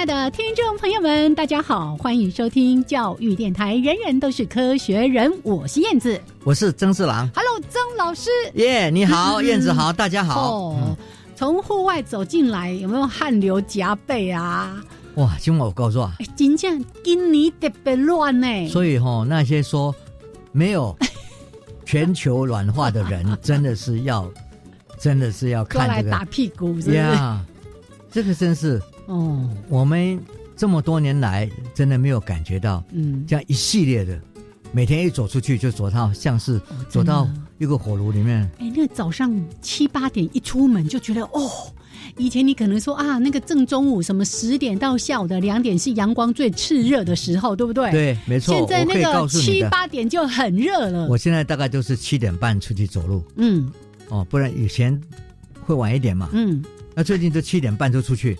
爱的听众朋友们，大家好，欢迎收听教育电台，人人都是科学人，我是燕子，我是曾四郎，Hello，曾老师，耶，你好，燕子好，大家好。哦，从户外走进来，有没有汗流浃背啊？哇，今晚我告诉啊，今天今年特别乱呢，所以哈，那些说没有 全球暖化的人，真的是要，真的是要看这个。打屁股，呀，这个真是。哦，我们这么多年来真的没有感觉到，嗯，这样一系列的，每天一走出去就走到像是走到一个火炉里面。哎，那早上七八点一出门就觉得哦，以前你可能说啊，那个正中午什么十点到下午的两点是阳光最炽热的时候，对不对？对，没错。现在那个七八点就很热了。我现在大概都是七点半出去走路。嗯，哦，不然以前会晚一点嘛。嗯，那最近都七点半就出去。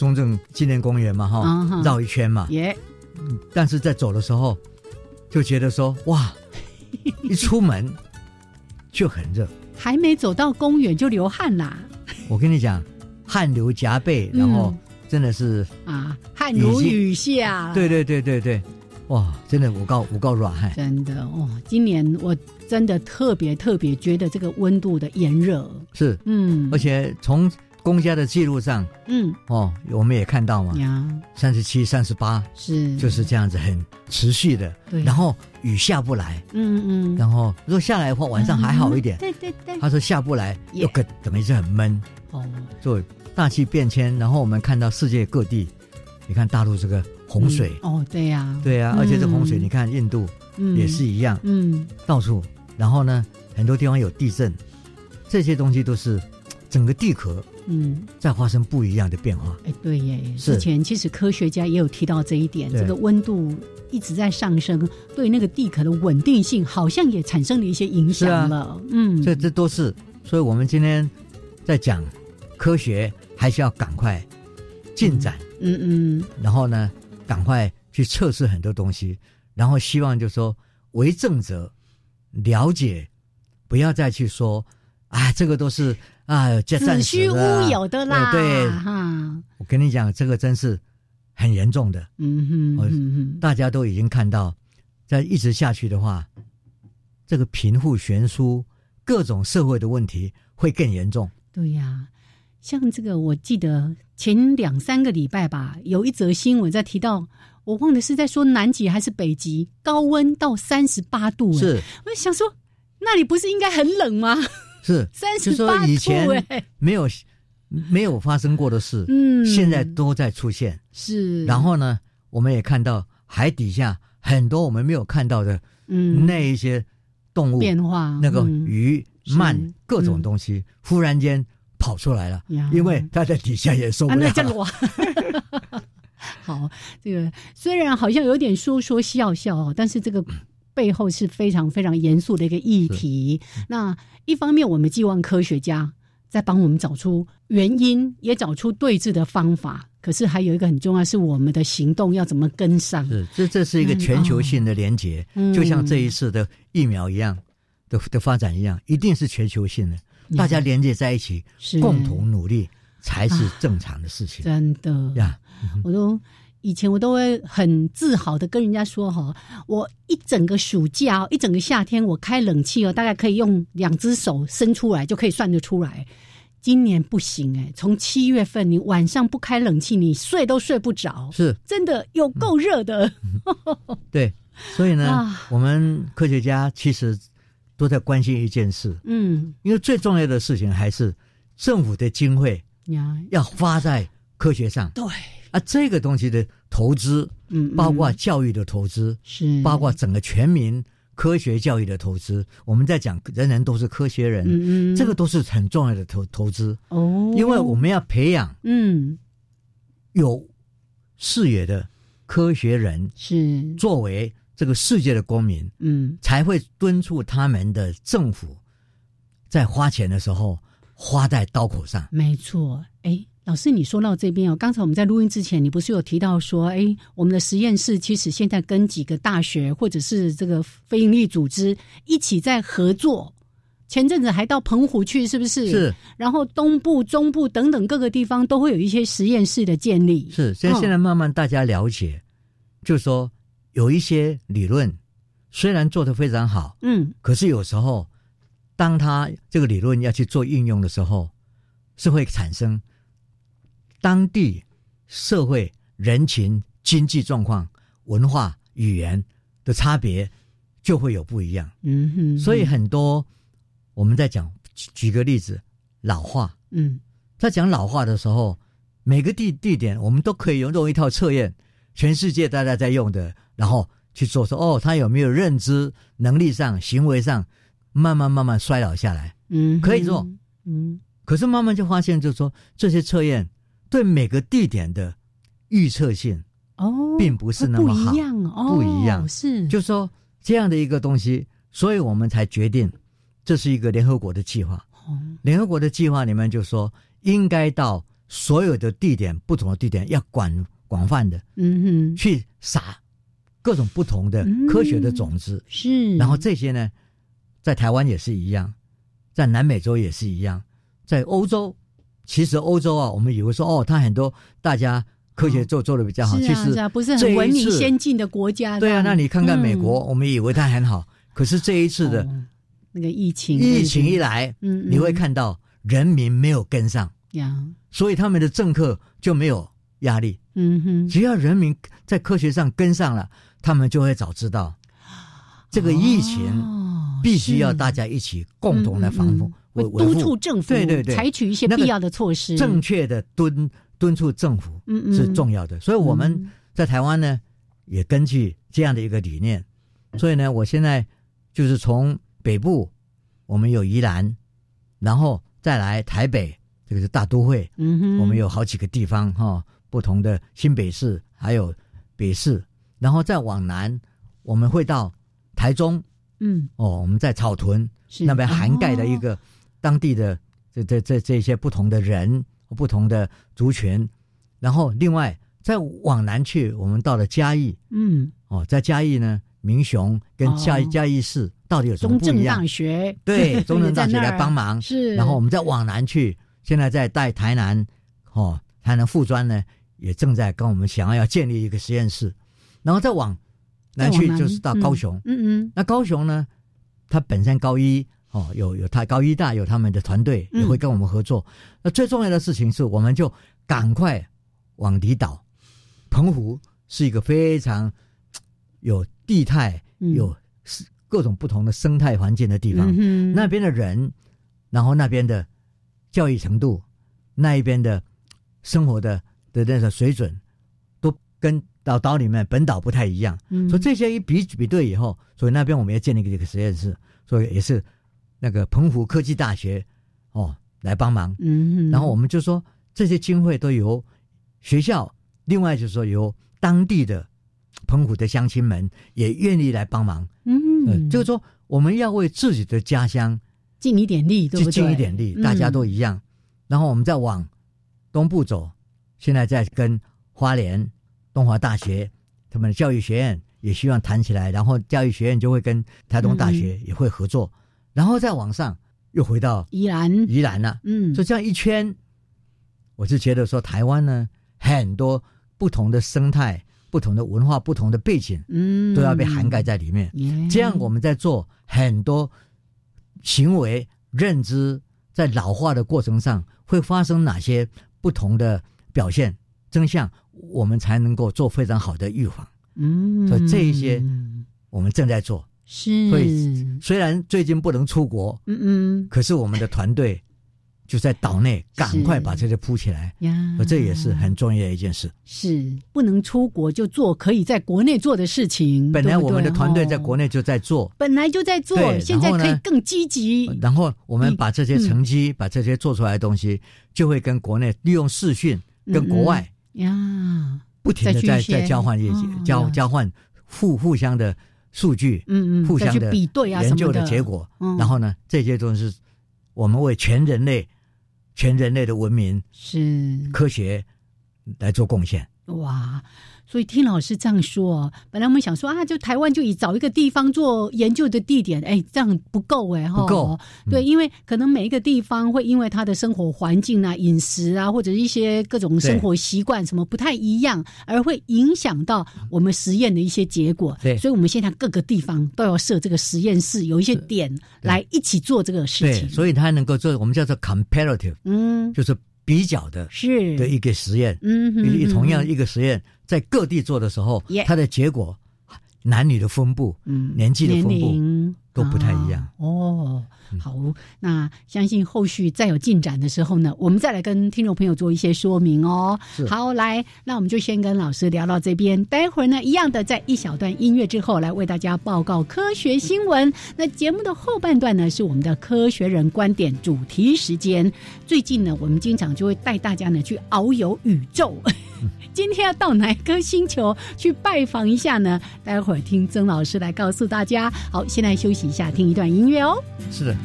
中正纪念公园嘛，哈，绕一圈嘛，耶。但是在走的时候，就觉得说，哇，一出门就很热，还没走到公园就流汗啦。我跟你讲，汗流浃背，然后真的是啊，汗如雨下。对对对对对，哇，真的我告我告软汗。真的哦，今年我真的特别特别觉得这个温度的炎热是，嗯，而且从。公家的记录上，嗯，哦，我们也看到嘛，三十七、三十八，是。就是这样子，很持续的。对，然后雨下不来，嗯嗯，然后如果下来的话，晚上还好一点。对对对，他说下不来，又可怎么一直很闷。哦，就大气变迁，然后我们看到世界各地，你看大陆这个洪水，哦，对呀，对呀，而且这洪水，你看印度也是一样，嗯，到处，然后呢，很多地方有地震，这些东西都是整个地壳。嗯，在发生不一样的变化。哎，对耶，之前其实科学家也有提到这一点，这个温度一直在上升，对那个地壳的稳定性好像也产生了一些影响了。嗯，这这都是，所以我们今天在讲科学，还是要赶快进展。嗯嗯，然后呢，赶快去测试很多东西，然后希望就说为政者了解，不要再去说，啊，这个都是。啊，子虚乌有的啦！对，哈，我跟你讲，这个真是很严重的。嗯哼，大家都已经看到，再一直下去的话，这个贫富悬殊、各种社会的问题会更严重。对呀，像这个，我记得前两三个礼拜吧，有一则新闻在提到，我忘了是在说南极还是北极，高温到三十八度。是，我想说，那里不是应该很冷吗？是，就说以前没有没有发生过的事，嗯，现在都在出现。是，然后呢，我们也看到海底下很多我们没有看到的，嗯，那一些动物变化，那个鱼鳗各种东西忽然间跑出来了，因为它在底下也受不了。那。好，这个虽然好像有点说说笑笑哦，但是这个。背后是非常非常严肃的一个议题。那一方面，我们寄望科学家在帮我们找出原因，也找出对治的方法。可是还有一个很重要，是我们的行动要怎么跟上？是，这这是一个全球性的连结，就像这一次的疫苗一样的的发展一样，一定是全球性的，大家连接在一起，共同努力才是正常的事情。真的呀，我都。以前我都会很自豪的跟人家说哈，我一整个暑假，一整个夏天，我开冷气哦，大概可以用两只手伸出来就可以算得出来。今年不行哎，从七月份你晚上不开冷气，你睡都睡不着，是。真的有够热的。对，所以呢，我们科学家其实都在关心一件事，嗯，因为最重要的事情还是政府的经费呀。要花在科学上，对啊，这个东西的投资，嗯，包括教育的投资，是。包括整个全民。科学教育的投资，我们在讲人人都是科学人，嗯嗯，这个都是很重要的投投资。哦，因为我们要培养嗯。有视野的科学人，是。作为这个世界的公民，嗯，才会敦促他们的政府在花钱的时候花在刀口上。没错，哎。老师，你说到这边哦，刚才我们在录音之前，你不是有提到说，哎，我们的实验室其实现在跟几个大学或者是这个非营利组织一起在合作。前阵子还到澎湖去，是不是？是。然后东部、中部等等各个地方都会有一些实验室的建立。是，所以现在慢慢大家了解，就是说有一些理论虽然做的非常好，嗯，可是有时候当他这个理论要去做应用的时候，是会产生。当地社会、人情、经济状况、文化、语言的差别就会有不一样。嗯哼，所以很多我们在讲，举个例子，老化。嗯，在讲老化的时候，每个地地点我们都可以用用一套测验，全世界大家在用的，然后去做说哦，他有没有认知能力上、行为上慢慢慢慢衰老下来？嗯，可以做。嗯，可是慢慢就发现，就是说这些测验。对每个地点的预测性哦，并不是那么好，不一样哦，不一样是，就说这样的一个东西，所以我们才决定这是一个联合国的计划。联合国的计划里面就说，应该到所有的地点，不同的地点要广广泛的，嗯哼，去撒各种不同的科学的种子，是。然后这些呢，在台湾也是一样，在南美洲也是一样，在欧洲。其实欧洲啊，我们以为说哦，它很多大家科学做做的比较好，其实不是很文明先进的国家。对啊，那你看看美国，我们以为它很好，可是这一次的那个疫情，疫情一来，嗯，你会看到人民没有跟上。呀，所以他们的政客就没有压力。嗯哼，只要人民在科学上跟上了，他们就会早知道。这个疫情必须要大家一起共同来防控。会督促政府对对对。采取一些必要的措施，正确的敦敦促政府是重要的。所以我们在台湾呢，也根据这样的一个理念，所以呢，我现在就是从北部，我们有宜兰，然后再来台北，这个是大都会，嗯哼，我们有好几个地方哈，不同的新北市还有北市，然后再往南，我们会到台中，嗯，哦，我们在草屯那边涵盖的一个。当地的这这这这些不同的人、不同的族群，然后另外再往南去，我们到了嘉义，嗯，哦，在嘉义呢，民雄跟嘉义嘉义市到底有什么不一样？大学？对，中正大学来帮忙是，然后我们再往南去，现在在带台南，哦，台南附专呢也正在跟我们想要要建立一个实验室，然后再往南去就是到高雄，嗯嗯，那高雄呢，它本身高一。哦，有有他高一大有他们的团队也会跟我们合作。那最重要的事情是，我们就赶快往离岛，澎湖是一个非常有地态、有各种不同的生态环境的地方。那边的人，然后那边的教育程度，那一边的生活的的那个水准，都跟岛岛里面本岛不太一样。所以这些一比比对以后，所以那边我们要建立一个实验室，所以也是。那个澎湖科技大学，哦，来帮忙。嗯，然后我们就说这些经费都由学校，另外就是说由当地的澎湖的乡亲们也愿意来帮忙。嗯，就是说我们要为自己的家乡尽一点力，对不对？尽一点力，大家都一样。然后我们再往东部走，现在在跟花莲东华大学他们的教育学院也希望谈起来，然后教育学院就会跟台东大学也会合作。然后再往上，又回到宜兰，宜兰了。嗯，所以这样一圈，我就觉得说，台湾呢，很多不同的生态、不同的文化、不同的背景，嗯，都要被涵盖在里面。这样我们在做很多行为认知，在老化的过程上会发生哪些不同的表现真相，我们才能够做非常好的预防。嗯，所以这一些我们正在做。是，所以虽然最近不能出国，嗯嗯，可是我们的团队。就在岛内，赶快把这些铺起来呀！这也是很重要的一件事。是不能出国就做可以在国内做的事情。本来我们的团队在国内就在做，本来就在做，现在可以更积极。然后我们把这些成绩，把这些做出来的东西，就会跟国内利用视讯，跟国外呀，不停的在在交换业绩，交交换互互相的数据，嗯嗯，互相的比对啊，研究的结果。然后呢，这些都是我们为全人类。全人类的文明是科学来做贡献哇！所以听老师这样说，本来我们想说啊，就台湾就以找一个地方做研究的地点，哎，这样不够哎哈，不够对，因为可能每一个地方会因为它的生活环境啊、饮食啊，或者一些各种生活习惯什么不太一样，而会影响到我们实验的一些结果。对，所以我们现在各个地方都要设这个实验室，有一些点来一起做这个事情。所以它能够做我们叫做 comparative，嗯，就是比较的，是的一个实验，嗯，同样一个实验。在各地做的时候，它的结果，男女的分布，嗯，年纪的分布都不太一样。哦，好，那相信后续再有进展的时候呢，我们再来跟听众朋友做一些说明哦。好，来，那我们就先跟老师聊到这边，待会儿呢，一样的在一小段音乐之后，来为大家报告科学新闻。那节目的后半段呢，是我们的科学人观点主题时间。最近呢，我们经常就会带大家呢去遨游宇宙。今天要到哪颗星球去拜访一下呢？待会儿听曾老师来告诉大家。好，现在休息一下，听一段音乐哦。是的。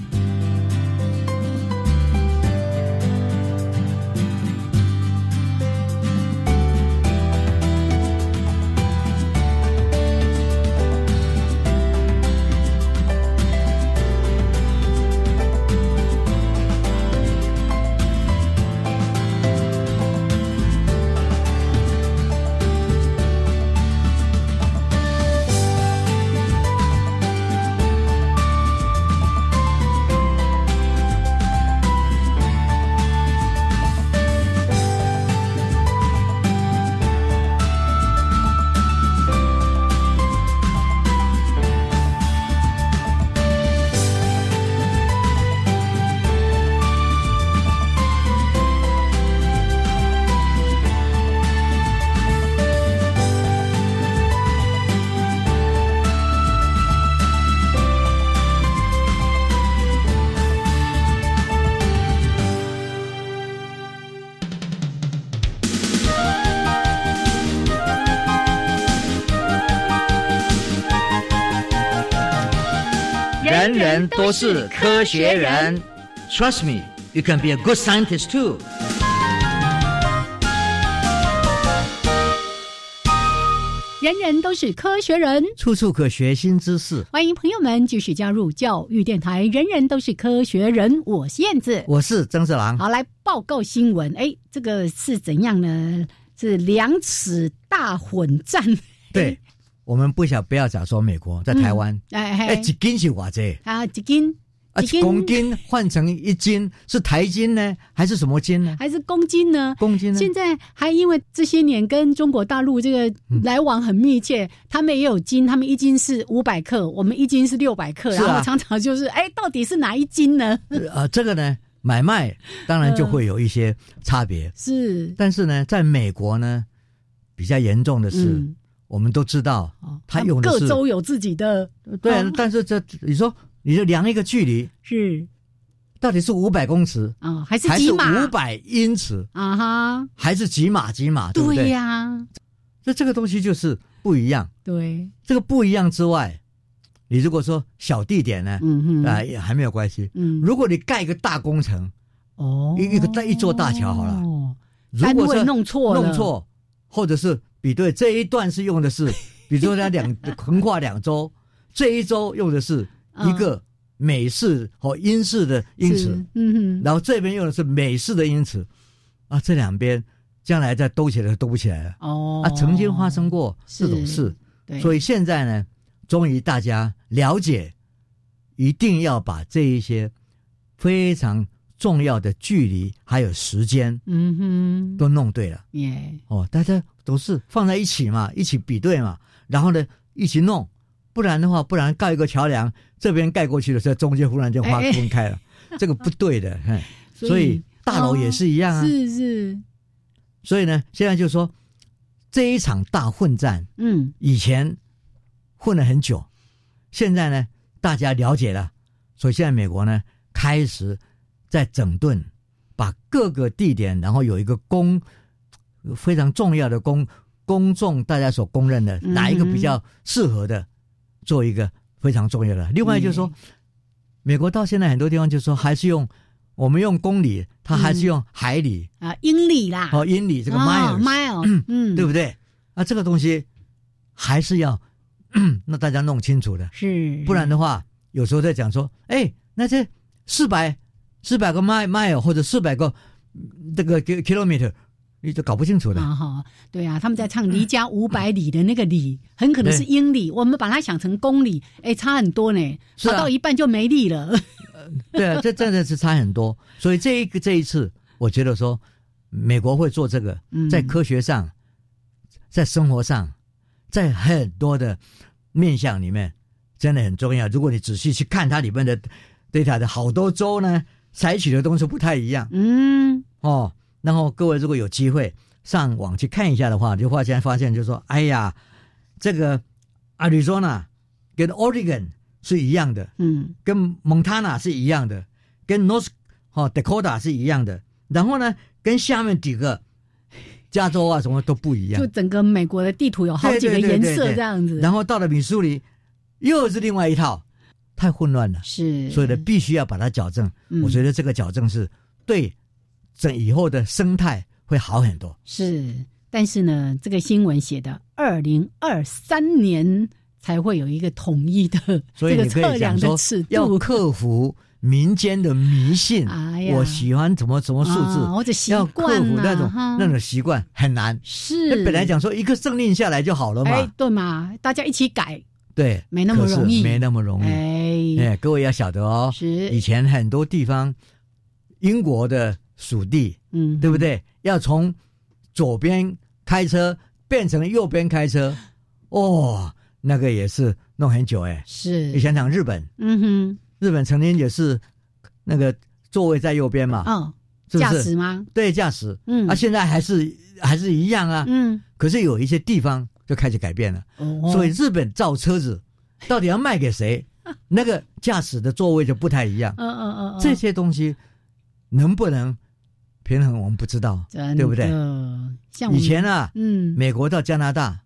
都是科学人，Trust me, you can be a good scientist too。人人都是科学人，处处可学新知识。欢迎朋友们继续加入教育电台。人人都是科学人，我是燕子，我是曾志郎。好，来报告新闻。哎，这个是怎样呢？是两尺大混战。对。我们不想不要讲说美国在台湾，哎哎，几斤是瓦这啊？几斤？啊，公斤换成一斤是台斤呢，还是什么斤呢？还是公斤呢？公斤呢？现在还因为这些年跟中国大陆这个来往很密切，他们也有斤，他们一斤是五百克，我们一斤是六百克，然后常常就是哎，到底是哪一斤呢？啊，这个呢，买卖当然就会有一些差别，是。但是呢，在美国呢，比较严重的是。我们都知道，他用的是各州有自己的对，但是这你说，你就量一个距离是，到底是五百公尺啊，还是还是五百英尺啊？哈，还是几码几码？对呀，那这个东西就是不一样。对，这个不一样之外，你如果说小地点呢，嗯嗯，啊也还没有关系。嗯，如果你盖一个大工程，哦，一一个在一座大桥好了，哦，如果说弄错弄错，或者是。比对这一段是用的是，比如说它两横跨两周，这一周用的是一个美式和英式的英尺，嗯哼，然后这边用的是美式的英尺，啊，这两边将来再兜起来兜不起来了。哦，啊，曾经发生过这种事，所以现在呢，终于大家了解，一定要把这一些非常重要的距离还有时间，嗯哼，都弄对了。耶，哦，大家都是放在一起嘛，一起比对嘛，然后呢，一起弄，不然的话，不然盖一个桥梁，这边盖过去的时候，中间忽然间划分开了，这个不对的。所以大楼也是一样啊，是是。所以呢，现在就说这一场大混战，嗯，以前混了很久，现在呢，大家了解了，所以现在美国呢开始在整顿，把各个地点，然后有一个公非常重要的公公众大家所公认的哪一个比较适合的，做一个非常重要的。另外就是说，美国到现在很多地方就是说还是用。我们用公里，它还是用海里啊，英里啦，哦，英里这个 mile，mile，嗯，对不对？啊，这个东西还是要 那大家弄清楚的，是，不然的话，有时候在讲说，哎，那这四百四百个 mile 或者四百个这个 kilometer。你就搞不清楚的啊！哈，对啊，他们在唱离家 五百里的那个里，很可能是英里，我们把它想成公里，哎，差很多呢，差到一半就没力了。对啊，这真的是差很多。所以这一个这一次，我觉得说美国会做这个，在科学上，在生活上，在很多的面向里面，真的很重要。如果你仔细去看它里面的 data 的好多州呢，采取的东西不太一样。嗯，哦。然后各位如果有机会上网去看一下的话，就发现发现就说，哎呀，这个阿里说呢，跟 Oregon 是一样的，嗯，跟 Montana 是一样的，跟 North 哦 Dakota 是一样的，然后呢，跟下面几个加州啊什么都不一样，就整个美国的地图有好几个颜色这样子。然后到了米苏里，又是另外一套，太混乱了，是，所以呢，必须要把它矫正。我觉得这个矫正是对。这以后的生态会好很多。是，但是呢，这个新闻写的二零二三年才会有一个统一的这个测量的尺度，要克服民间的迷信。哎呀，我喜欢怎么怎么数字，或者习惯那种那种习惯很难。是，本来讲说一个政令下来就好了嘛，哎，对嘛，大家一起改，对，没那么容易，没那么容易。哎，各位要晓得哦，是以前很多地方英国的。属地，嗯，对不对？要从左边开车变成右边开车，哦，那个也是弄很久哎。是，你想想日本，嗯哼，日本曾经也是那个座位在右边嘛，嗯，驾驶吗？对，驾驶，嗯，啊，现在还是还是一样啊，嗯，可是有一些地方就开始改变了，哦，所以日本造车子 到底要卖给谁，那个驾驶的座位就不太一样，嗯嗯嗯，这些东西能不能？平衡我们不知道，对不对？像以前啊，嗯，美国到加拿大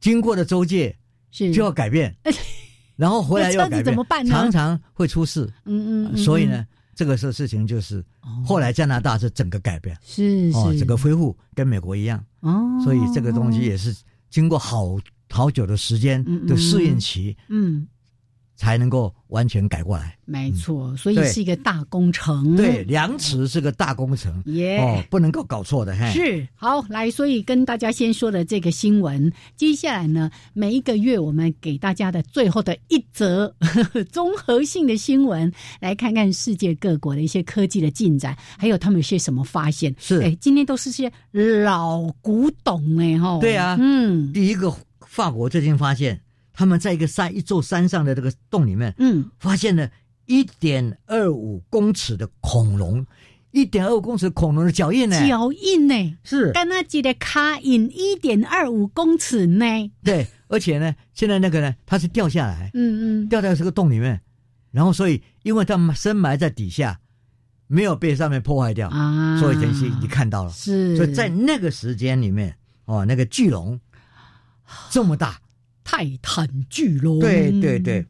经过的州界是。就要改变，然后回来又改变，常常会出事。嗯嗯，所以呢，这个事事情就是后来加拿大是整个改变，是哦，整个恢复跟美国一样。哦，所以这个东西也是经过好好久的时间的适应期，嗯。才能够完全改过来，没错，所以是一个大工程。对，量词是个大工程，耶，哦，不能够搞错的。嘿。是好来，所以跟大家先说的这个新闻，接下来呢，每一个月我们给大家的最后的一则 综合性的新闻，来看看世界各国的一些科技的进展，还有他们有些什么发现。是，哎，今天都是些老古董哎，哈，对啊，嗯，第一个法国最近发现。他们在一个山一座山上的这个洞里面，嗯，发现了一点二五公尺的恐龙，一点二五公尺恐龙的脚印呢？脚印呢？是，跟那几的卡印一点二五公尺呢？对，而且呢，现在那个呢，它是掉下来，嗯嗯，掉在这个洞里面，然后所以因为它深埋在底下，没有被上面破坏掉啊，所以晨曦你看到了，是，所以在那个时间里面，哦，那个巨龙这么大。泰坦巨龙，对对对，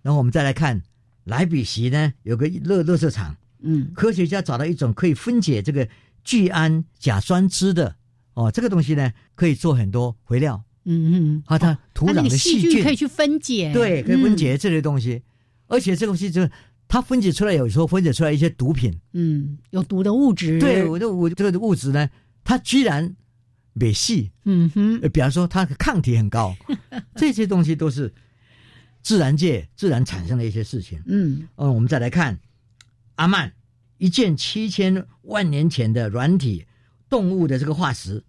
然后我们再来看莱比锡呢，有个乐乐色场，嗯，科学家找到一种可以分解这个聚氨甲酸酯的哦，这个东西呢可以做很多肥料，嗯嗯，和它土壤的细菌可以去分解，对，可以分解这些东西，而且这个东西就它分解出来，有时候分解出来一些毒品，嗯，有毒的物质，对，我的我这个物质呢，它居然。美系，嗯哼，比方说它的抗体很高，这些东西都是自然界自然产生的一些事情。嗯，哦，我们再来看阿曼一件七千万年前的软体动物的这个化石，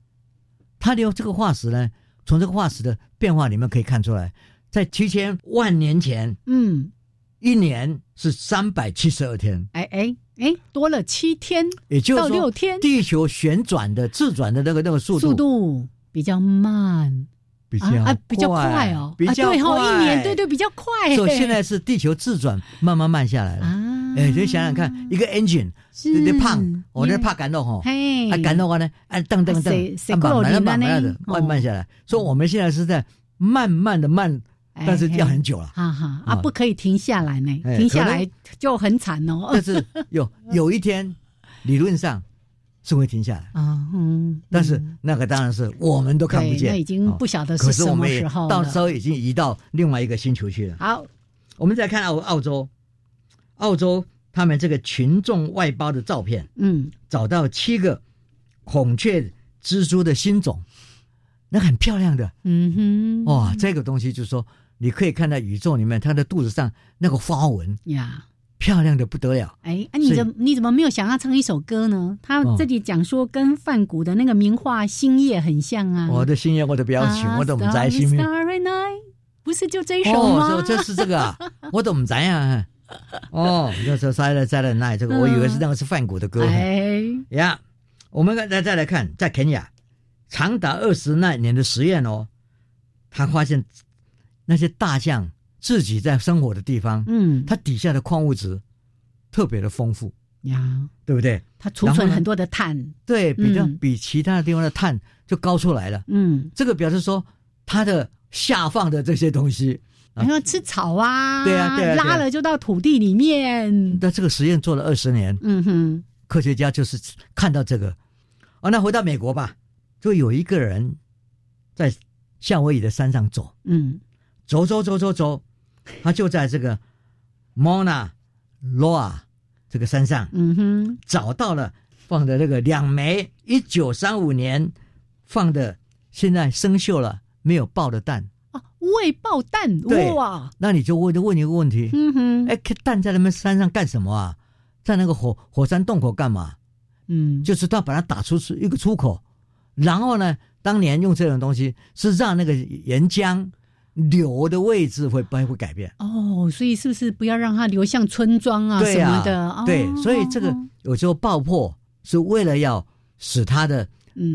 它的这个化石呢，从这个化石的变化里面可以看出来，在七千万年前，嗯，一年是三百七十二天，哎哎哎，多了七天，也就是到六天，地球旋转的自转的那个那个速度速度比较慢。比较啊比较快哦，比较快，一年对对比较快。所以现在是地球自转慢慢慢下来了。啊！哎，就想想看，一个 engine，你胖，我那怕感动哈，啊感动话呢，啊噔噔噔，慢慢慢慢的慢慢下来。所以我们现在是在慢慢的慢，但是要很久了，哈哈啊。不可以停下来呢，停下来就很惨哦。但是有有一天，理论上。是会停下来。啊，嗯，但是那个当然是我们都看不见，那已经不晓得是什么时候到时候已经移到另外一个星球去了。好，我们再看澳澳洲，澳洲他们这个群众外包的照片，嗯，找到七个孔雀蜘蛛的新种，那很漂亮的，嗯哼，哇，这个东西就是说你可以看到宇宙里面它的肚子上那个花纹呀。漂亮的不得了！哎，啊，你怎你怎么没有想要唱一首歌呢？他这里讲说跟范谷的那个名画《星夜》很像啊。我的星夜，我的表情，我怎么在心里？不是就这一首吗？哦，这是这个啊，我怎么在呀？哦，就是塞了塞了奈这个，我以为是那个是范谷的歌。哎呀，我们再再来看，在肯亚长达二十那年的实验哦，他发现那些大象。自己在生活的地方，嗯，它底下的矿物质特别的丰富呀，对不对？它储存很多的碳，对比较比其他的地方的碳就高出来了。嗯，这个表示说它的下放的这些东西，你说吃草啊，对啊，对啊，拉了就到土地里面。那这个实验做了二十年，嗯哼，科学家就是看到这个。哦，那回到美国吧，就有一个人在夏威夷的山上走，嗯，走走走走走。他就在这个 Mona Loa 这个山上，嗯哼，找到了放的那个两枚一九三五年放的，现在生锈了没有爆的蛋啊，未爆蛋，哇！那你就问就问一个问题，嗯哼，哎，蛋在他们山上干什么啊？在那个火火山洞口干嘛？嗯，就是他把它打出一个出口，然后呢，当年用这种东西是让那个岩浆。流的位置会不会改变？哦，所以是不是不要让它流向村庄啊什么的？对，所以这个有时候爆破是为了要使它的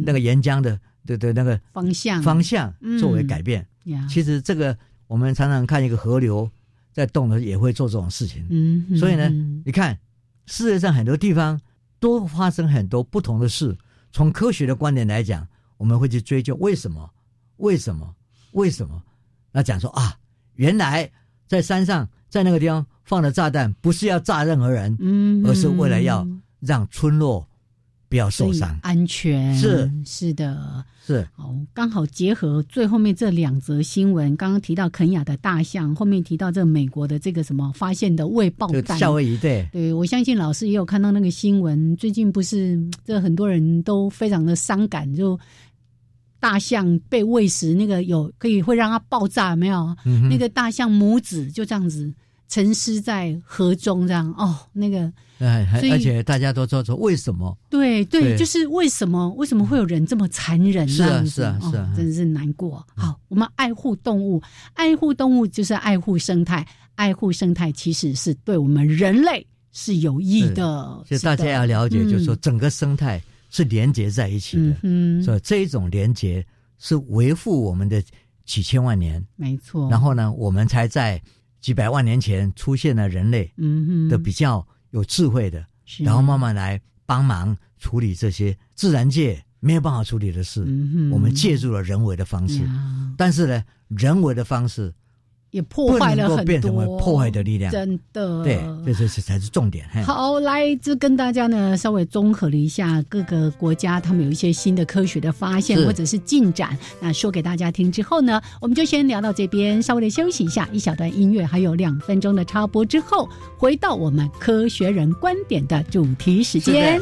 那个岩浆的的的那个方向方向作为改变。其实这个我们常常看一个河流在动的也会做这种事情。嗯，所以呢，你看世界上很多地方都发生很多不同的事。从科学的观点来讲，我们会去追究为什么？为什么？为什么？那讲说啊，原来在山上，在那个地方放的炸弹，不是要炸任何人，嗯，而是为了要让村落不要受伤、安全。是。是的，是。哦，刚好结合最后面这两则新闻，刚刚提到肯雅的大象，后面提到这美国的这个什么发现的未爆弹，夏威夷对，对我相信老师也有看到那个新闻，最近不是这很多人都非常的伤感，就。大象被喂食，那个有可以会让它爆炸，没有？那个大象母子就这样子沉尸在河中，这样。哦，那个，哎，而且大家都说说为什么？对对，就是为什么？为什么会有人这么残忍？是啊是啊是啊，真是难过。好，我们爱护动物，爱护动物就是爱护生态，爱护生态其实是对我们人类是有益的。所以大家要了解，就是说整个生态。是连接在一起的，嗯所以这一种连接是维护我们的几千万年，没错。然后呢，我们才在几百万年前出现了人类的比较有智慧的，然后慢慢来帮忙处理这些自然界没有办法处理的事。我们借助了人为的方式，但是呢，人为的方式。也破坏了很多破坏的力量，真的。对，这这是才是重点。好，来这跟大家呢稍微综合了一下各个国家他们有一些新的科学的发现或者是进展，那说给大家听之后呢，我们就先聊到这边，稍微的休息一下，一小段音乐，还有两分钟的插播之后，回到我们科学人观点的主题时间。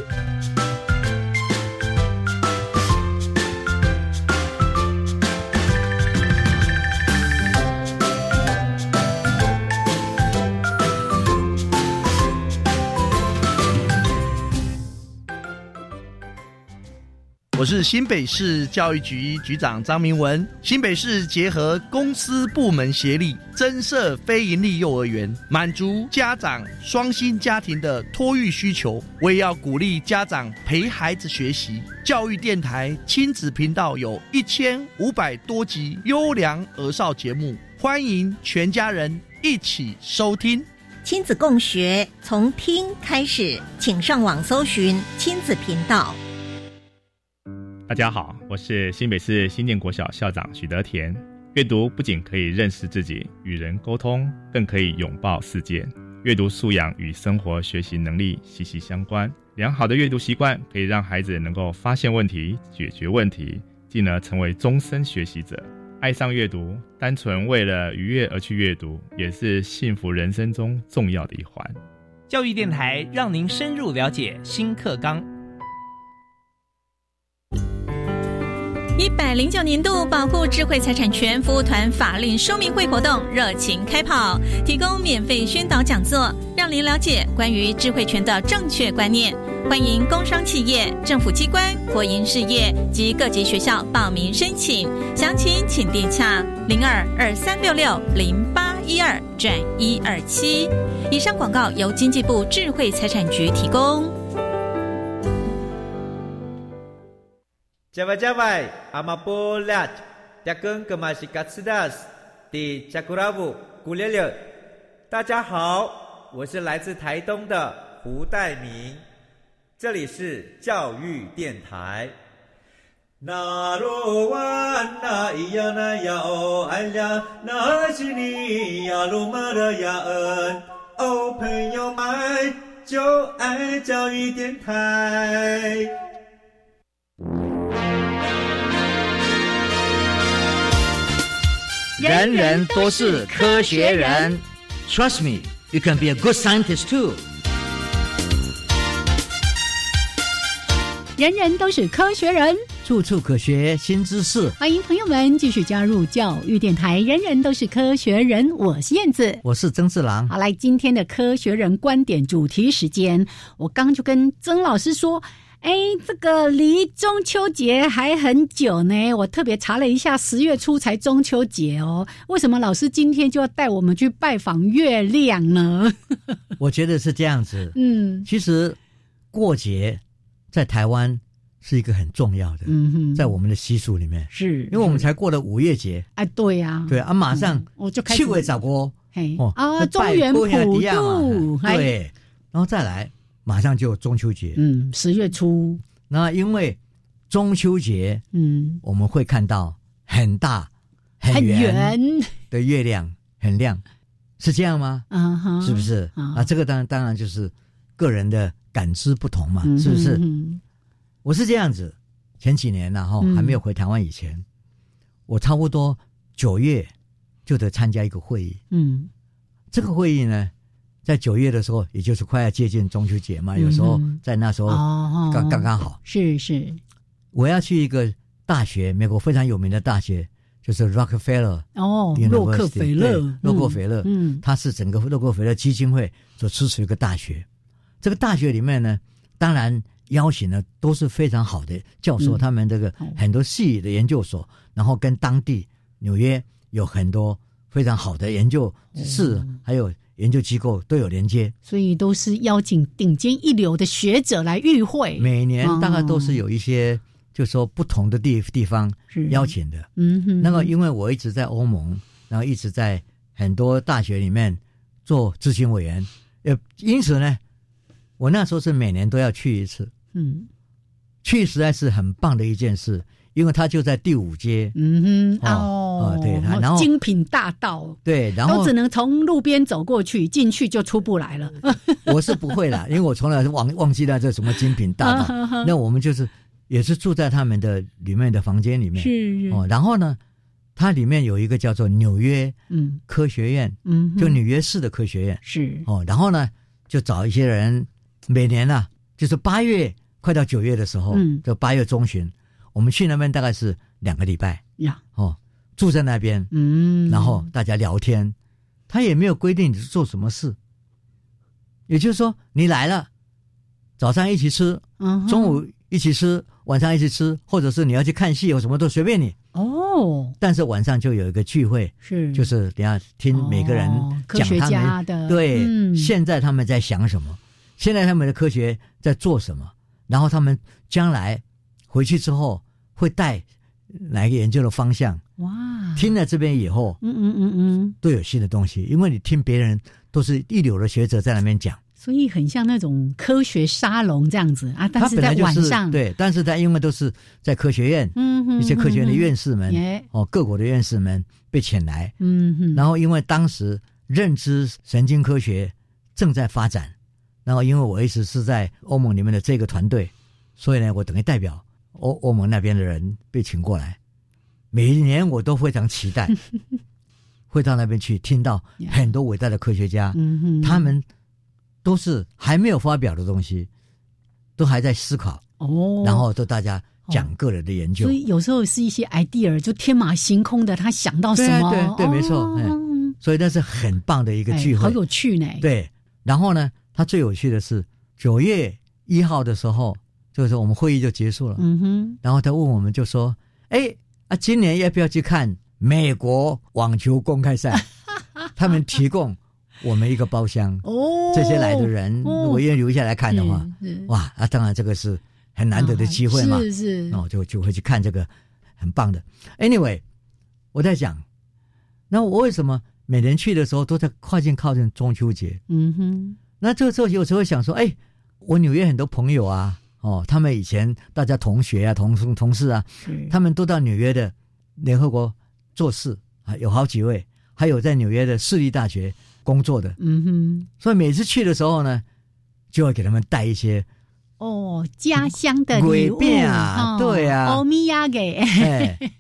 我是新北市教育局局长张明文。新北市结合公司部门协力，增设非营利幼儿园，满足家长双薪家庭的托育需求。我也要鼓励家长陪孩子学习。教育电台亲子频道有一千五百多集优良儿少节目，欢迎全家人一起收听。亲子共学，从听开始，请上网搜寻亲子频道。大家好，我是新北市新店国小校长许德田。阅读不仅可以认识自己、与人沟通，更可以拥抱世界。阅读素养与生活学习能力息息相关。良好的阅读习惯可以让孩子能够发现问题、解决问题，进而成为终身学习者。爱上阅读，单纯为了愉悦而去阅读，也是幸福人生中重要的一环。教育电台让您深入了解新课纲。一百零九年度保护智慧财产权服务团法令说明会活动热情开跑，提供免费宣导讲座，让您了解关于智慧权的正确观念。欢迎工商企业、政府机关、国营事业及各级学校报名申请，详情请电洽零二二三六六零八一二转一二七。以上广告由经济部智慧财产局提供。加外加外，阿玛波拉，扎根格玛西卡斯达斯，迪加古拉布古列列。大家好，我是来自台东的胡代明，这里是教育电台。那罗哇那咿呀那呀哦哎呀，那是你呀鲁玛的呀恩哦，朋友们就爱教育电台。人人都是科学人，Trust me, you can be a good scientist too。人人都是科学人，处处可学新知识。欢迎朋友们继续加入教育电台。人人都是科学人，我是燕子，我是曾志郎。好，来今天的科学人观点主题时间，我刚就跟曾老师说。哎，这个离中秋节还很久呢。我特别查了一下，十月初才中秋节哦。为什么老师今天就要带我们去拜访月亮呢？我觉得是这样子。嗯，其实过节在台湾是一个很重要的，嗯哼，在我们的习俗里面，是因为我们才过了五月节。哎，对呀，对啊，马上我就开始七月早过，嘿啊，中原普渡，对，然后再来。马上就中秋节，嗯，十月初。那因为中秋节，嗯，我们会看到很大、很圆的月亮，很亮，是这样吗？啊哈，是不是？啊，这个当然当然就是个人的感知不同嘛，是不是？我是这样子，前几年然后还没有回台湾以前，我差不多九月就得参加一个会议，嗯，这个会议呢。在九月的时候，也就是快要接近中秋节嘛，有时候在那时候刚刚刚好。是是，我要去一个大学，美国非常有名的大学，就是 Rockefeller 哦，洛克菲勒，洛克菲勒，嗯，它是整个洛克菲勒基金会所支持一个大学。这个大学里面呢，当然邀请的都是非常好的教授，他们这个很多系的研究所，然后跟当地纽约有很多非常好的研究室，还有。研究机构都有连接，所以都是邀请顶尖一流的学者来与会。每年大概都是有一些，就说不同的地地方邀请的。嗯哼。那么，因为我一直在欧盟，然后一直在很多大学里面做咨询委员，呃，因此呢，我那时候是每年都要去一次。嗯，去实在是很棒的一件事。因为它就在第五街，嗯哼，哦，对，然后精品大道，对，然后都只能从路边走过去，进去就出不来了。我是不会啦，因为我从来忘忘记了这什么精品大道。那我们就是也是住在他们的里面的房间里面，是哦。然后呢，它里面有一个叫做纽约嗯科学院，嗯，就纽约市的科学院是哦。然后呢，就找一些人，每年呢，就是八月快到九月的时候，嗯，就八月中旬。我们去那边大概是两个礼拜。呀，哦，住在那边，嗯，然后大家聊天，他也没有规定你是做什么事，也就是说你来了，早上一起吃，嗯，中午一一起吃，晚上一起吃，或者是你要去看戏，有什么都随便你。哦，但是晚上就有一个聚会，是。就是你要听每个人讲他们对现在他们在想什么，现在他们的科学在做什么，然后他们将来回去之后会带哪一个研究的方向。哇，听了这边以后，嗯嗯嗯嗯，都有新的东西，因为你听别人都是一流的学者在那边讲。所以很像那种科学沙龙这样子啊，但是在晚上。对，但是他因为都是在科学院，嗯，一些科学院的院士们，哦，各国的院士们被请来，嗯哼，然后因为当时认知神经科学正在发展，然后因为我一直是在欧盟里面的这个团队，所以呢，我等于代表欧欧盟那边的人被请过来，每一年我都非常期待，会到那边去听到很多伟大的科学家，嗯，他们。都是还没有发表的东西，都还在思考哦，然后都大家讲个人的研究，所以有时候是一些 idea 就天马行空的，他想到什么，对对，没错，嗯，所以那是很棒的一个聚会，好有趣呢。对，然后呢，他最有趣的是九月一号的时候，就是我们会议就结束了，嗯哼，然后他问我们就说，哎啊，今年要不要去看美国网球公开赛？他们提供。我们一个包厢哦，这些来的人，如果愿意留下来看的话，哇，那当然这个是很难得的机会嘛，是是，那我就就会去看这个很棒的。Anyway，我在想，那我为什么每年去的时候都在靠近靠近中秋节？嗯哼，那这个时候有时候想说，哎，我纽约很多朋友啊，哦，他们以前大家同学啊、同同事啊，他们都到纽约的联合国做事啊，有好几位，还有在纽约的市立大学。工作的，嗯哼，所以每次去的时候呢，就会给他们带一些哦家乡的礼物啊，对啊，欧米亚给，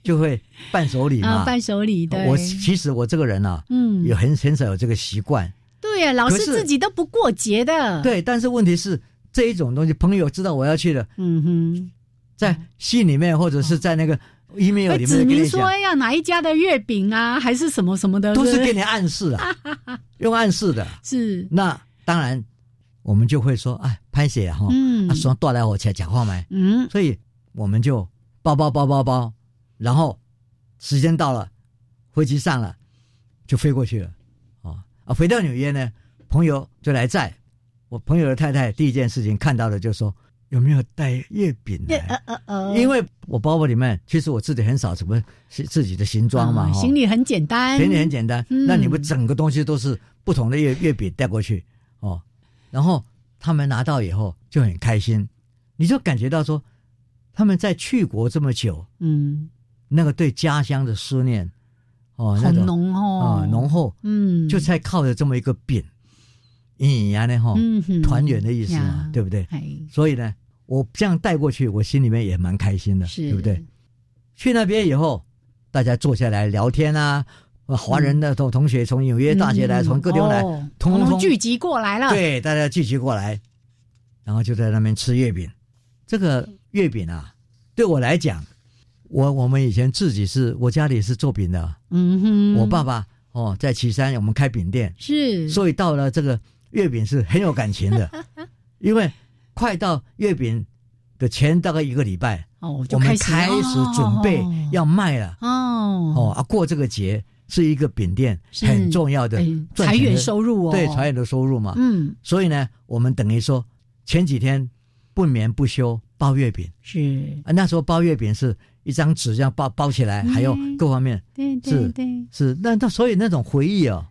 就会伴手礼嘛，伴手礼。的。我其实我这个人啊，嗯，也很很少有这个习惯。对呀，老师自己都不过节的。对，但是问题是这一种东西，朋友知道我要去了，嗯哼，在信里面或者是在那个。email 里面指明说要哪一家的月饼啊，还是什么什么的，都是给你暗示啊，用暗示的。是那当然，我们就会说，哎，拍写哈，嗯，说多来我前讲话没？嗯，所以我们就包包包包包，然后时间到了，飞机上了，就飞过去了。啊啊，回到纽约呢，朋友就来载我朋友的太太，第一件事情看到的就说。有没有带月饼呢？因为我包包里面其实我自己很少什么是自己的行装嘛，行李很简单，行李很简单。那你们整个东西都是不同的月月饼带过去哦，然后他们拿到以后就很开心，你就感觉到说他们在去国这么久，嗯，那个对家乡的思念哦，很浓厚啊，浓厚，嗯，就在靠着这么一个饼，隐隐然的哈，团圆的意思嘛，对不对？所以呢。我这样带过去，我心里面也蛮开心的，对不对？去那边以后，大家坐下来聊天啊，华人的同同学从纽约大学来，从各地方来，通通聚集过来了。对，大家聚集过来，然后就在那边吃月饼。这个月饼啊，对我来讲，我我们以前自己是我家里是做饼的，嗯哼，我爸爸哦在岐山我们开饼店，是，所以到了这个月饼是很有感情的，因为。快到月饼的前大概一个礼拜，哦，我们开始准备要卖了。哦哦啊，过这个节是一个饼店很重要的财源收入哦，对财源的收入嘛。嗯，所以呢，我们等于说前几天不眠不休包月饼。是啊，那时候包月饼是一张纸这样包包起来，还有各方面，对对对，是那那所以那种回忆哦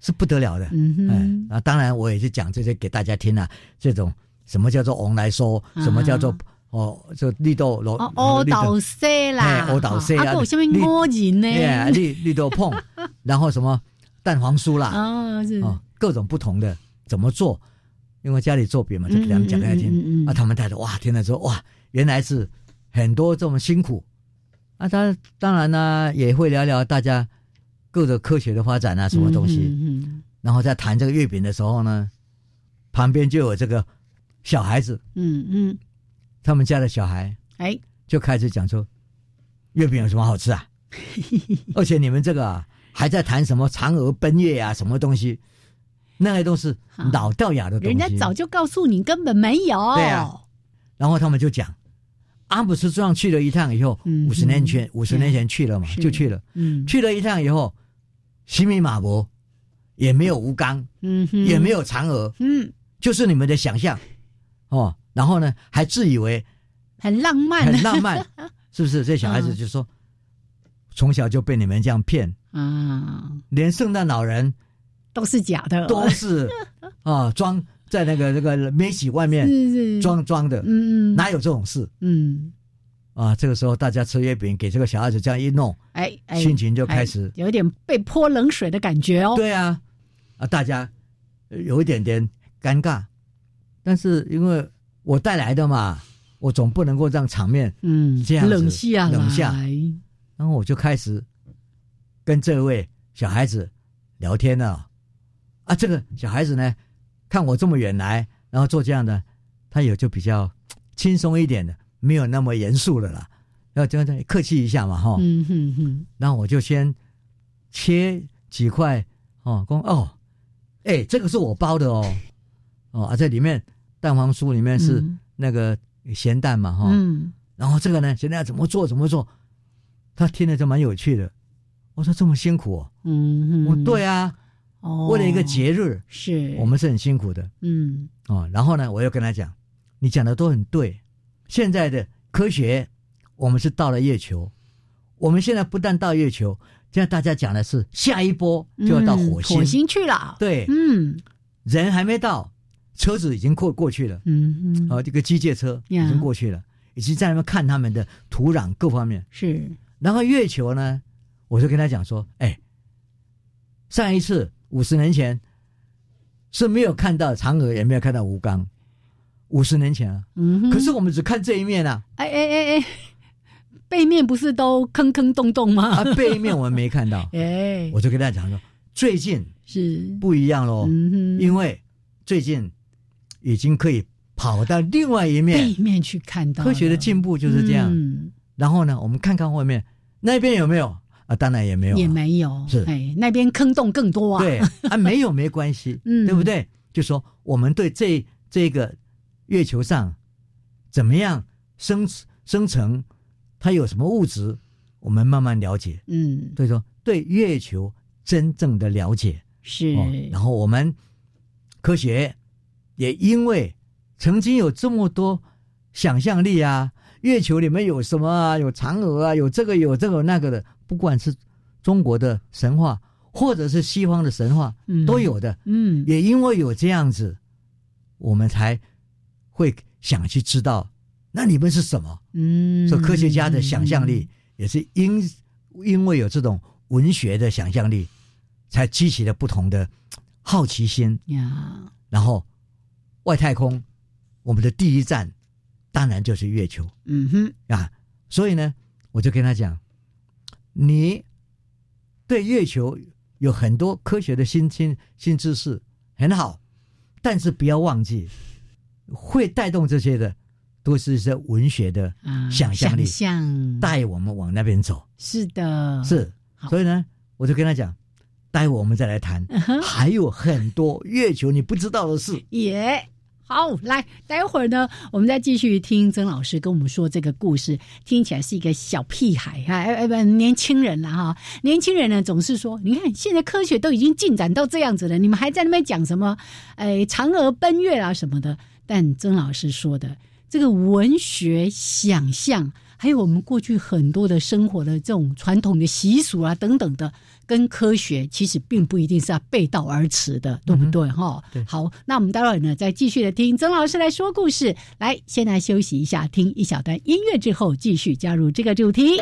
是不得了的。嗯哼，啊，当然我也是讲这些给大家听啊，这种。什么叫做翁来说？什么叫做哦？就绿豆罗哦，倒色啦，哦，倒色啊，下面摸人呢？绿绿豆碰，然后什么蛋黄酥啦？啊，是哦，各种不同的怎么做？因为家里做饼嘛，就给他们讲给他听啊。他们带着哇，听了之后哇，原来是很多这么辛苦啊。他当然呢，也会聊聊大家各个科学的发展啊，什么东西。嗯然后在谈这个月饼的时候呢，旁边就有这个。小孩子，嗯嗯，他们家的小孩，哎，就开始讲说，月饼有什么好吃啊？而且你们这个还在谈什么嫦娥奔月啊，什么东西？那些都是老掉牙的东西。人家早就告诉你，根本没有。对啊，然后他们就讲，阿姆斯壮去了一趟以后，五十年前五十年前去了嘛，就去了。嗯，去了一趟以后，西米马博也没有吴刚，嗯，也没有嫦娥，嗯，就是你们的想象。哦。然后呢，还自以为很浪漫，很浪漫，是不是？这小孩子就说，从小就被你们这样骗。啊，连圣诞老人都是假的，都是啊，装在那个那个梅喜外面装装的，嗯，哪有这种事？嗯，啊，这个时候大家吃月饼，给这个小孩子这样一弄，哎，心情就开始有点被泼冷水的感觉哦。对啊，啊，大家有一点点尴尬，但是因为。我带来的嘛，我总不能够让场面嗯这样冷下冷下，然后我就开始跟这位小孩子聊天了。啊，这个小孩子呢，看我这么远来，然后做这样的，他也就比较轻松一点的，没有那么严肃的了。要这样客气一下嘛，哈。嗯哼哼。然后我就先切几块哦，公哦，哎，这个是我包的哦，哦啊，在里面。蛋黄酥里面是那个咸蛋嘛，哈，嗯然后这个呢，咸蛋怎么做怎么做，他听了就蛮有趣的。我说这么辛苦，嗯，我对啊，哦为了一个节日，是我们是很辛苦的，嗯，哦，然后呢，我又跟他讲，你讲的都很对。现在的科学，我们是到了月球，我们现在不但到月球，现在大家讲的是下一波就要到火星，火星去了，对，嗯，人还没到。车子已经过过去了，嗯嗯，啊，这个机械车已经过去了，已经在那边看他们的土壤各方面。是。然后月球呢，我就跟他讲说，哎，上一次五十年前是没有看到嫦娥，也没有看到吴刚，五十年前啊，嗯，可是我们只看这一面啊，哎哎哎哎，背面不是都坑坑洞洞吗？啊，背面我们没看到，哎，我就跟大家讲说，最近是不一样喽，因为最近。已经可以跑到另外一面背面去看到科学的进步就是这样。然后呢，我们看看外面那边有没有啊？当然也没有，也没有。是哎，那边坑洞更多啊。对啊，没有没关系，嗯，对不对？就说我们对这这个月球上怎么样生生成，它有什么物质，我们慢慢了解。嗯，所以说对月球真正的了解是。然后我们科学。也因为曾经有这么多想象力啊，月球里面有什么啊？有嫦娥啊，有这个有这个那个的，不管是中国的神话，或者是西方的神话，嗯都有的。嗯，也因为有这样子，我们才会想去知道那里面是什么。嗯，说科学家的想象力也是因因为有这种文学的想象力，才激起了不同的好奇心呀，然后。外太空，我们的第一站当然就是月球。嗯哼啊，所以呢，我就跟他讲，你对月球有很多科学的新新新知识，很好，但是不要忘记，会带动这些的，都是一些文学的想象力，带我们往那边走。是的，是。所以呢，我就跟他讲。待会我们再来谈，还有很多月球你不知道的事。耶，好，来，待会儿呢，我们再继续听曾老师跟我们说这个故事。听起来是一个小屁孩哈，哎哎不，年轻人了哈。年轻人呢总是说，你看现在科学都已经进展到这样子了，你们还在那边讲什么？哎，嫦娥奔月啊什么的。但曾老师说的这个文学想象，还有我们过去很多的生活的这种传统的习俗啊等等的。跟科学其实并不一定是要背道而驰的，对不对？哈，好，那我们待会儿呢，再继续的听曾老师来说故事。来，先来休息一下，听一小段音乐之后，继续加入这个主题。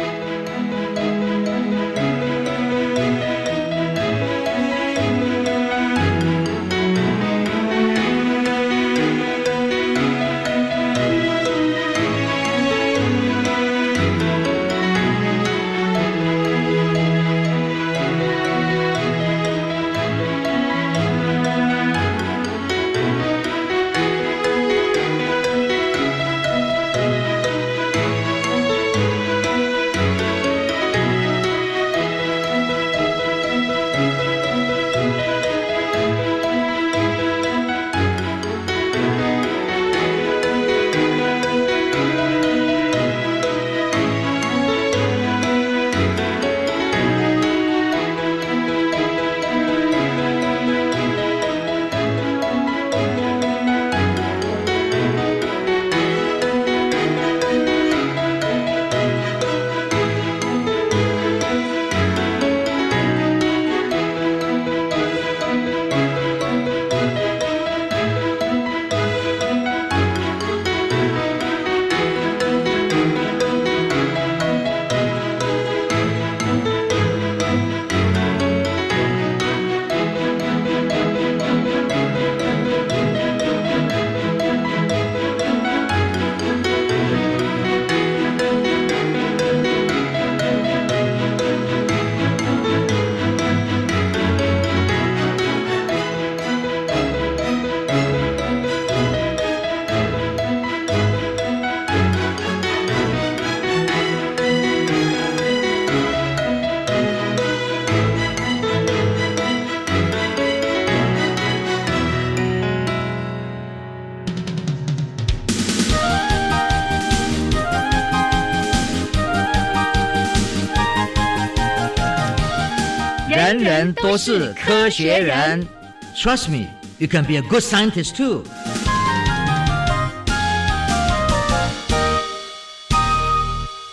人人都是科学人。Trust me, you can be a good scientist too.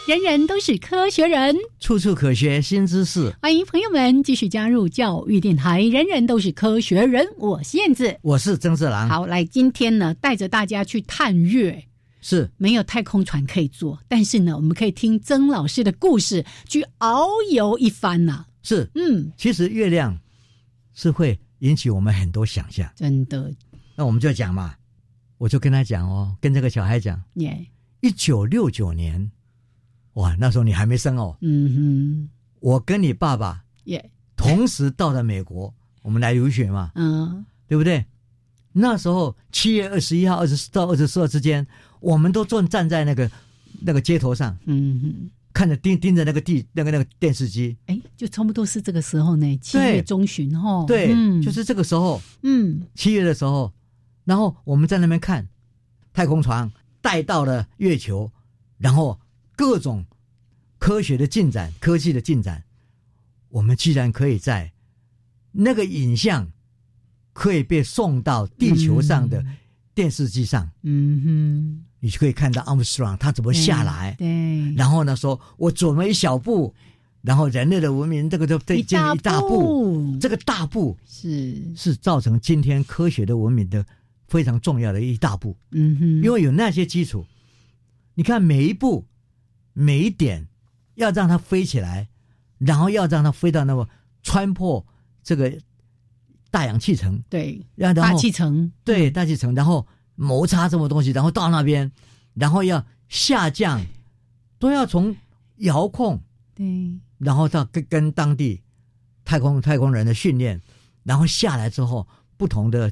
人人都是科学人，处处可学新知识。欢迎朋友们继续加入教育电台。人人都是科学人，我是燕子，我是曾志郎。好，来今天呢，带着大家去探月。是没有太空船可以坐，但是呢，我们可以听曾老师的故事，去遨游一番呐。是，嗯，其实月亮是会引起我们很多想象，真的。那我们就讲嘛，我就跟他讲哦，跟这个小孩讲，耶，一九六九年，哇，那时候你还没生哦，嗯哼，我跟你爸爸耶，同时到了美国，我们来留学嘛，嗯，对不对？那时候七月二十一号、二十四到二十四号之间。我们都坐站在那个那个街头上，嗯，看着盯盯着那个地那个那个电视机，哎，就差不多是这个时候呢，七月中旬哈，对，就是这个时候，嗯，七月的时候，然后我们在那边看太空船带到了月球，然后各种科学的进展、科技的进展，我们居然可以在那个影像可以被送到地球上的电视机上，嗯哼。你就可以看到 Armstrong 他怎么下来，对，然后呢，说我走了一小步，然后人类的文明这个就进了一大步，这个大步是。是造成今天科学的文明的非常重要的一大步，嗯哼，因为有那些基础，你看每一步每一点要让它飞起来，然后要让它飞到那么穿破这个大氧气层，对，让大气层，对大气层，然后。摩擦这么东西，然后到那边，然后要下降，都要从遥控，对，然后到跟跟当地太空太空人的训练，然后下来之后，不同的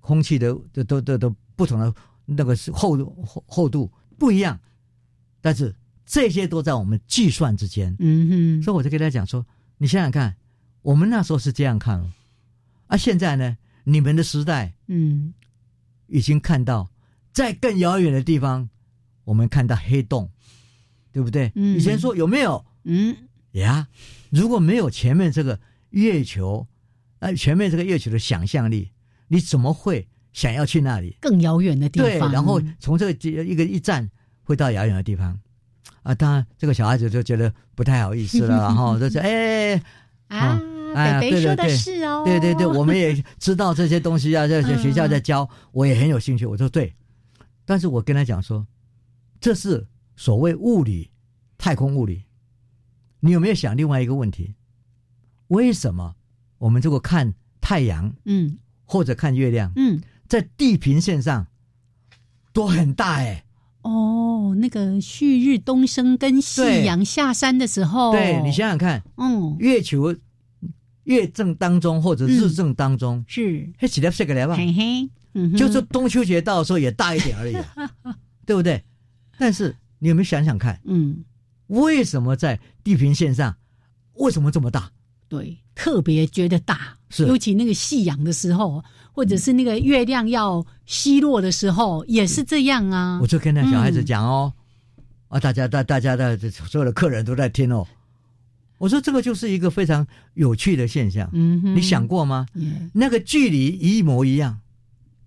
空气的都都都都不同的那个是厚厚厚度不一样，但是这些都在我们计算之间，嗯哼，所以我就跟他讲说，你想想看，我们那时候是这样看，啊，现在呢，你们的时代，嗯。已经看到，在更遥远的地方，我们看到黑洞，对不对？以前说有没有？嗯，呀，如果没有前面这个月球，呃，前面这个月球的想象力，你怎么会想要去那里更遥远的地方？对，然后从这个一个一站会到遥远的地方，啊，当然这个小孩子就觉得不太好意思了，然后就是哎 啊。哎，北北说的是哦，对对对，我们也知道这些东西啊，在学校在教，我也很有兴趣。我说对，但是我跟他讲说，这是所谓物理，太空物理。你有没有想另外一个问题？为什么我们如果看太阳，嗯，或者看月亮，嗯，在地平线上都很大哎？哦，那个旭日东升跟夕阳下山的时候，对你想想看，嗯，月球。月正当中或者日正当中是，嘿，起来这个来吧，嘿嘿，就是中秋节到的时候也大一点而已，对不对？但是你有没有想想看，嗯，为什么在地平线上，为什么这么大？对，特别觉得大，是，尤其那个夕阳的时候，或者是那个月亮要西落的时候，也是这样啊。我就跟那小孩子讲哦，啊，大家大大家的所有的客人都在听哦。我说这个就是一个非常有趣的现象，你想过吗？那个距离一模一样，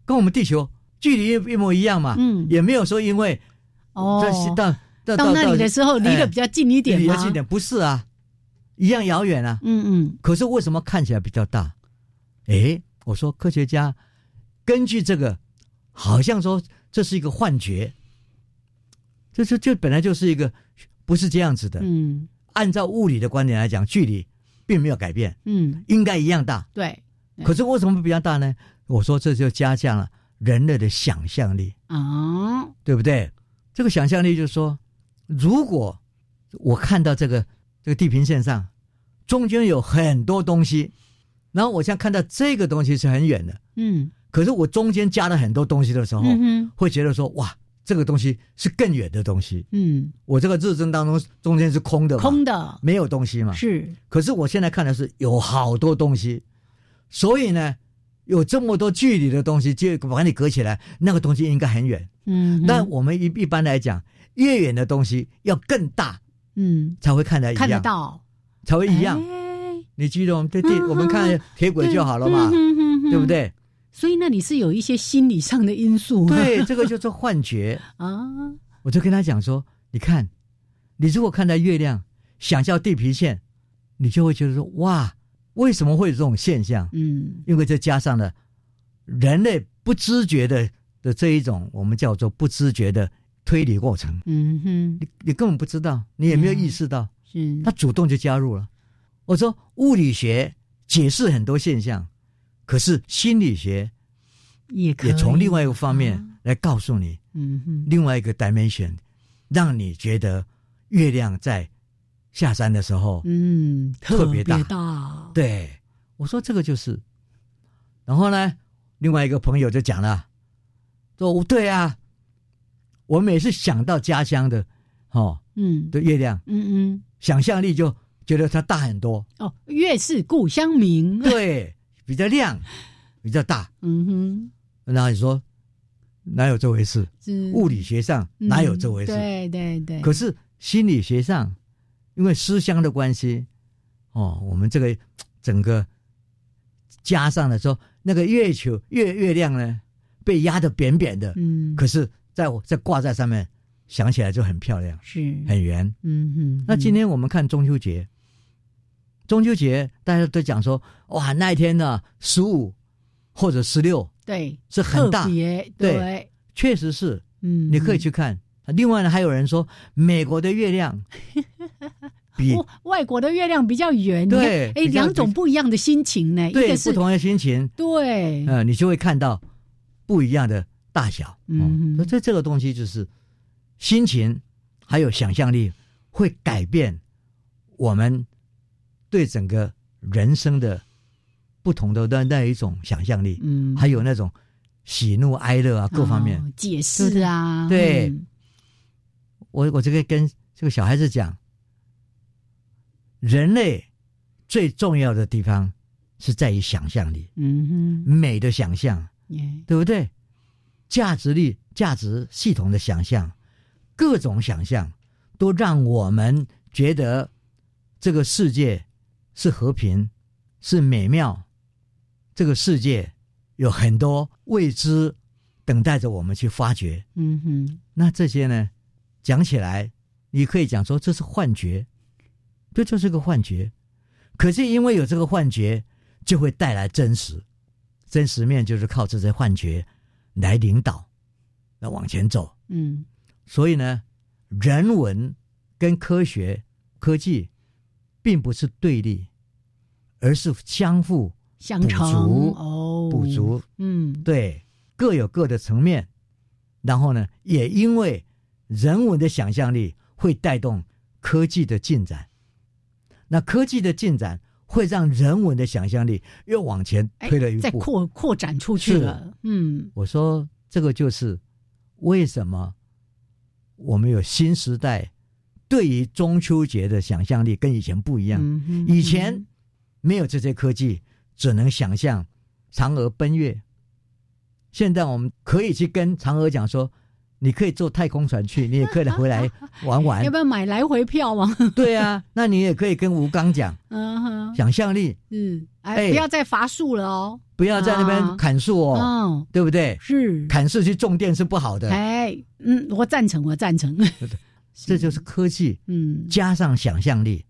跟我们地球距离一模一样嘛，也没有说因为哦到到那里的时候离得比较近一点，离得近点不是啊，一样遥远啊。嗯嗯。可是为什么看起来比较大？哎，我说科学家根据这个，好像说这是一个幻觉，这这这本来就是一个不是这样子的。嗯。按照物理的观点来讲，距离并没有改变，嗯，应该一样大。对，可是为什么比较大呢？我说这就加强了人类的想象力啊，对不对？这个想象力就是说，如果我看到这个这个地平线上中间有很多东西，然后我现在看到这个东西是很远的，嗯，可是我中间加了很多东西的时候，嗯会觉得说哇。这个东西是更远的东西，嗯，我这个日正当中中间是空的，空的，没有东西嘛，是。可是我现在看的是有好多东西，所以呢，有这么多距离的东西，就把你隔起来，那个东西应该很远，嗯。但我们一一般来讲，越远的东西要更大，嗯，才会看得一样，看得到，才会一样。你记得我们对地，我们看铁轨就好了嘛，对不对？所以那里是有一些心理上的因素。对，这个叫做幻觉 啊。我就跟他讲说，你看，你如果看到月亮，想象地平线，你就会觉得说，哇，为什么会有这种现象？嗯，因为这加上了人类不知觉的的这一种，我们叫做不知觉的推理过程。嗯哼，你你根本不知道，你也没有意识到，是他主动就加入了。我说物理学解释很多现象。可是心理学也也从另外一个方面来告诉你，嗯哼，另外一个 dimension，让你觉得月亮在下山的时候，嗯，特别大。大，对，我说这个就是。然后呢，另外一个朋友就讲了，说对啊，我每次想到家乡的，哦，嗯，的月亮，嗯嗯，想象力就觉得它大很多。哦，月是故乡明。对。比较亮，比较大。嗯哼，然后你说哪有这回事？物理学上哪有这回事？对对对。可是心理学上，因为思乡的关系，哦，我们这个整个加上了说，那个月球月月亮呢，被压得扁扁的。嗯。可是在我在挂在上面，想起来就很漂亮，是很圆。嗯哼。那今天我们看中秋节。中秋节大家都讲说，哇，那一天呢，十五或者十六，对，是很大，对，确实是，嗯，你可以去看。另外呢，还有人说，美国的月亮 比外国的月亮比较圆，对，哎，两种不一样的心情呢，对，不同的心情，对，嗯，你就会看到不一样的大小，嗯，那这这个东西就是心情还有想象力会改变我们。对整个人生的不同的那那一种想象力，嗯，还有那种喜怒哀乐啊，各方面解释啊，对，我我这个跟这个小孩子讲，人类最重要的地方是在于想象力，嗯哼，美的想象，对不对？价值力、价值系统的想象，各种想象，都让我们觉得这个世界。是和平，是美妙。这个世界有很多未知，等待着我们去发掘。嗯哼，那这些呢？讲起来，你可以讲说这是幻觉，这就是个幻觉。可是因为有这个幻觉，就会带来真实。真实面就是靠这些幻觉来领导，来往前走。嗯，所以呢，人文跟科学、科技并不是对立。而是相互补足哦，补足，嗯，对，各有各的层面。然后呢，也因为人文的想象力会带动科技的进展，那科技的进展会让人文的想象力又往前推了一步，再扩扩展出去了。嗯，我说这个就是为什么我们有新时代对于中秋节的想象力跟以前不一样，以前。没有这些科技，只能想象嫦娥奔月。现在我们可以去跟嫦娥讲说：“你可以坐太空船去，你也可以回来玩玩。”要不要买来回票吗？对啊，那你也可以跟吴刚讲。嗯哼，想象力。嗯，哎，不要再伐树了哦！不要在那边砍树哦，对不对？是砍树去种电是不好的。哎，嗯，我赞成，我赞成。这就是科技，嗯，加上想象力，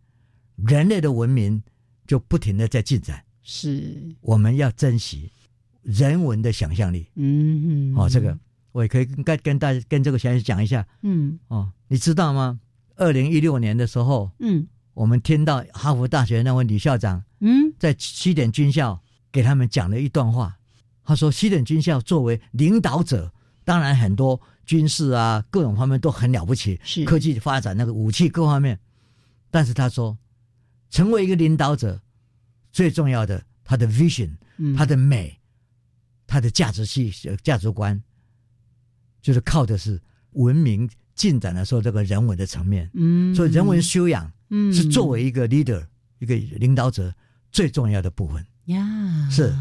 人类的文明。就不停的在进展，是我们要珍惜人文的想象力。嗯，哦，这个我也可以跟跟大家跟这个小姐讲一下。嗯，哦，你知道吗？二零一六年的时候，嗯，我们听到哈佛大学那位女校长，嗯，在西点军校给他们讲了一段话。他说，西点军校作为领导者，当然很多军事啊各种方面都很了不起，是科技发展那个武器各方面，但是他说。成为一个领导者，最重要的他的 vision，他的美，他的价值系价值观，就是靠的是文明进展的时候这个人文的层面。嗯，所以人文修养，嗯，是作为一个 leader 一个领导者最重要的部分。呀，是，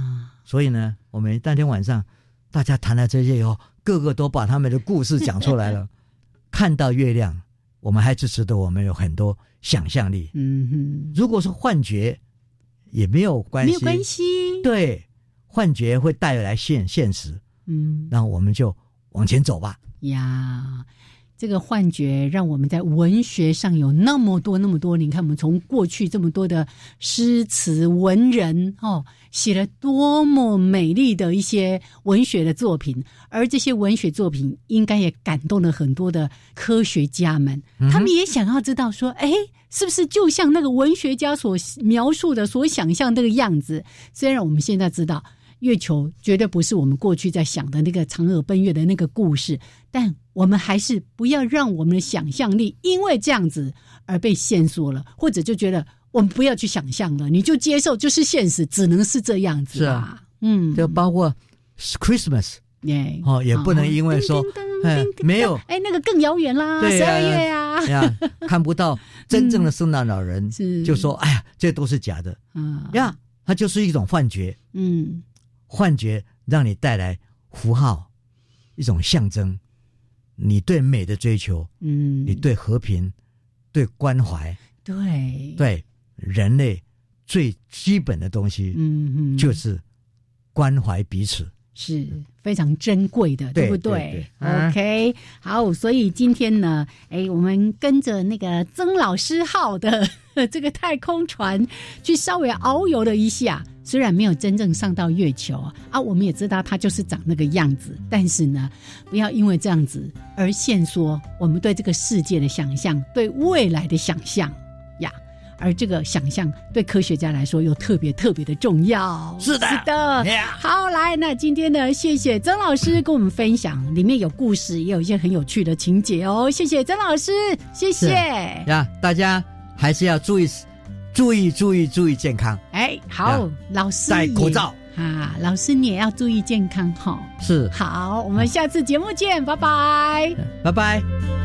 所以呢，我们当天晚上大家谈了这些以后，个个都把他们的故事讲出来了。看到月亮，我们还是值得我们有很多。想象力，嗯哼，如果是幻觉，也没有关系，没有关系。对，幻觉会带来现现实。嗯，那我们就往前走吧。呀。这个幻觉让我们在文学上有那么多那么多，你看，我们从过去这么多的诗词文人哦，写了多么美丽的一些文学的作品，而这些文学作品应该也感动了很多的科学家们，他们也想要知道说，哎，是不是就像那个文学家所描述的、所想象那个样子？虽然我们现在知道。月球绝对不是我们过去在想的那个嫦娥奔月的那个故事，但我们还是不要让我们的想象力因为这样子而被限缩了，或者就觉得我们不要去想象了，你就接受就是现实，只能是这样子啊。嗯，就包括 Christmas，哦，也不能因为说哎没有。哎那个更遥远啦，十二月呀，呀看不到真正的圣诞老人，就说哎呀这都是假的。啊呀，它就是一种幻觉，嗯。幻觉让你带来符号，一种象征，你对美的追求，嗯，你对和平，对关怀，对。对人类最基本的东西，嗯嗯，就是关怀彼此。是非常珍贵的，对不对？OK，好，所以今天呢，哎，我们跟着那个曾老师号的 这个太空船去稍微遨游了一下，虽然没有真正上到月球啊，我们也知道它就是长那个样子，但是呢，不要因为这样子而限缩我们对这个世界的想象，对未来的想象呀。而这个想象对科学家来说又特别特别的重要。是的，是的。好，来，那今天呢，谢谢曾老师跟我们分享，里面有故事，也有一些很有趣的情节哦。谢谢曾老师，谢谢。呀，大家还是要注意，注意，注意，注意健康。哎，好，老师戴口罩啊，老师你也要注意健康哈。是。好，我们下次节目见，拜拜，拜拜。